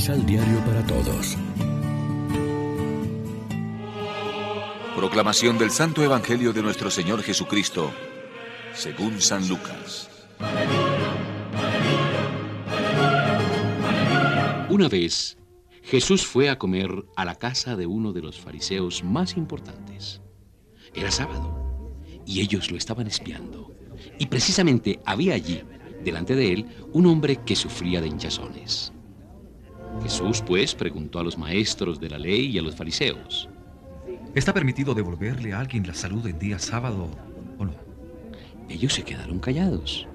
Misal Diario para Todos. Proclamación del Santo Evangelio de nuestro Señor Jesucristo, según San Lucas. Una vez, Jesús fue a comer a la casa de uno de los fariseos más importantes. Era sábado y ellos lo estaban espiando. Y precisamente había allí, delante de él, un hombre que sufría de hinchazones. Jesús, pues, preguntó a los maestros de la ley y a los fariseos. ¿Está permitido devolverle a alguien la salud en día sábado o no? Ellos se quedaron callados.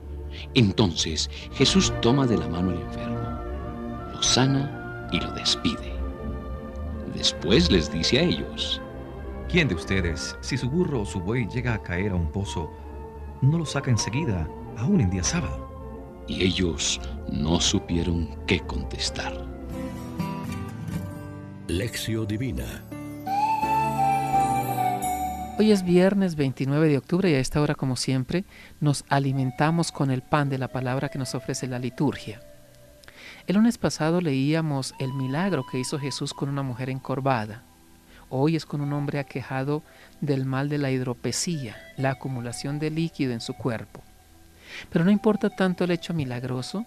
Entonces Jesús toma de la mano al enfermo, lo sana y lo despide. Después les dice a ellos, ¿quién de ustedes, si su burro o su buey llega a caer a un pozo, no lo saca enseguida, aún en día sábado? Y ellos no supieron qué contestar. Lección Divina Hoy es viernes 29 de octubre y a esta hora, como siempre, nos alimentamos con el pan de la palabra que nos ofrece la liturgia. El lunes pasado leíamos el milagro que hizo Jesús con una mujer encorvada. Hoy es con un hombre aquejado del mal de la hidropesía, la acumulación de líquido en su cuerpo. Pero no importa tanto el hecho milagroso,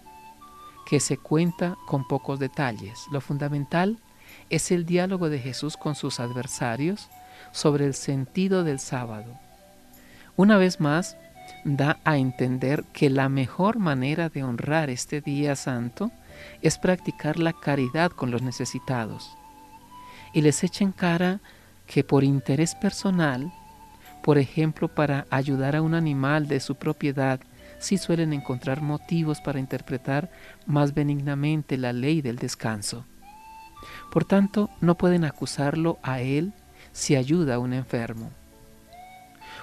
que se cuenta con pocos detalles. Lo fundamental es el diálogo de Jesús con sus adversarios, sobre el sentido del sábado. Una vez más, da a entender que la mejor manera de honrar este día santo es practicar la caridad con los necesitados. Y les echa en cara que por interés personal, por ejemplo para ayudar a un animal de su propiedad, sí suelen encontrar motivos para interpretar más benignamente la ley del descanso. Por tanto, no pueden acusarlo a él si ayuda a un enfermo.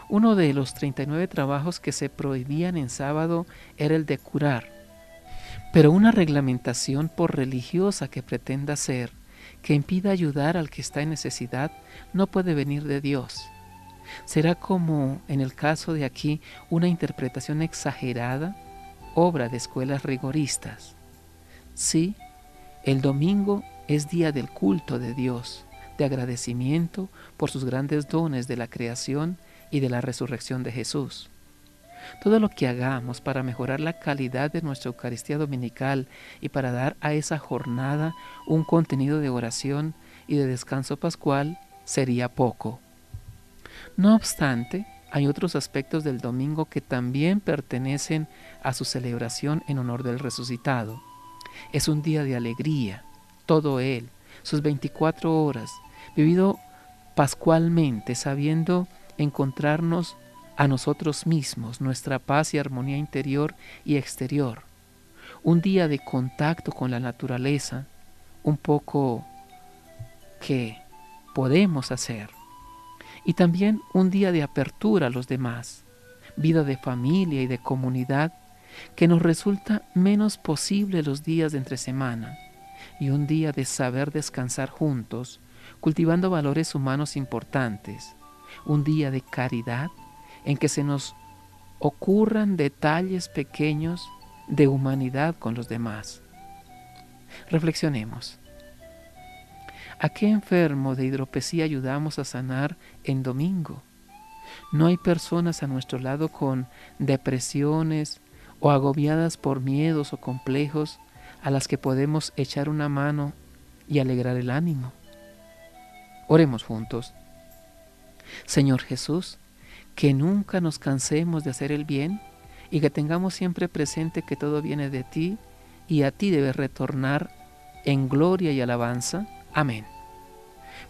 Uno de los 39 trabajos que se prohibían en sábado era el de curar, pero una reglamentación por religiosa que pretenda ser, que impida ayudar al que está en necesidad, no puede venir de Dios. Será como, en el caso de aquí, una interpretación exagerada, obra de escuelas rigoristas. Sí, el domingo es día del culto de Dios, de agradecimiento por sus grandes dones de la creación y de la resurrección de Jesús. Todo lo que hagamos para mejorar la calidad de nuestra Eucaristía Dominical y para dar a esa jornada un contenido de oración y de descanso pascual sería poco. No obstante, hay otros aspectos del domingo que también pertenecen a su celebración en honor del resucitado. Es un día de alegría, todo él, sus 24 horas, vivido pascualmente, sabiendo encontrarnos a nosotros mismos, nuestra paz y armonía interior y exterior. Un día de contacto con la naturaleza, un poco que podemos hacer. Y también un día de apertura a los demás, vida de familia y de comunidad, que nos resulta menos posible los días de entre semana, y un día de saber descansar juntos, cultivando valores humanos importantes, un día de caridad en que se nos ocurran detalles pequeños de humanidad con los demás. Reflexionemos. ¿A qué enfermo de hidropesía ayudamos a sanar en domingo? No hay personas a nuestro lado con depresiones o agobiadas por miedos o complejos a las que podemos echar una mano y alegrar el ánimo. Oremos juntos. Señor Jesús, que nunca nos cansemos de hacer el bien y que tengamos siempre presente que todo viene de ti y a ti debe retornar en gloria y alabanza. Amén.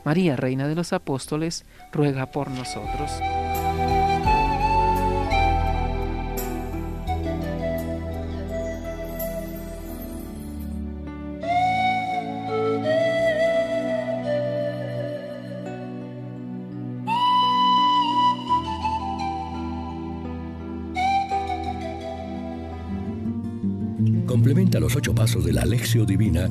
María, Reina de los Apóstoles, ruega por nosotros. Complementa los ocho pasos de la Alexio Divina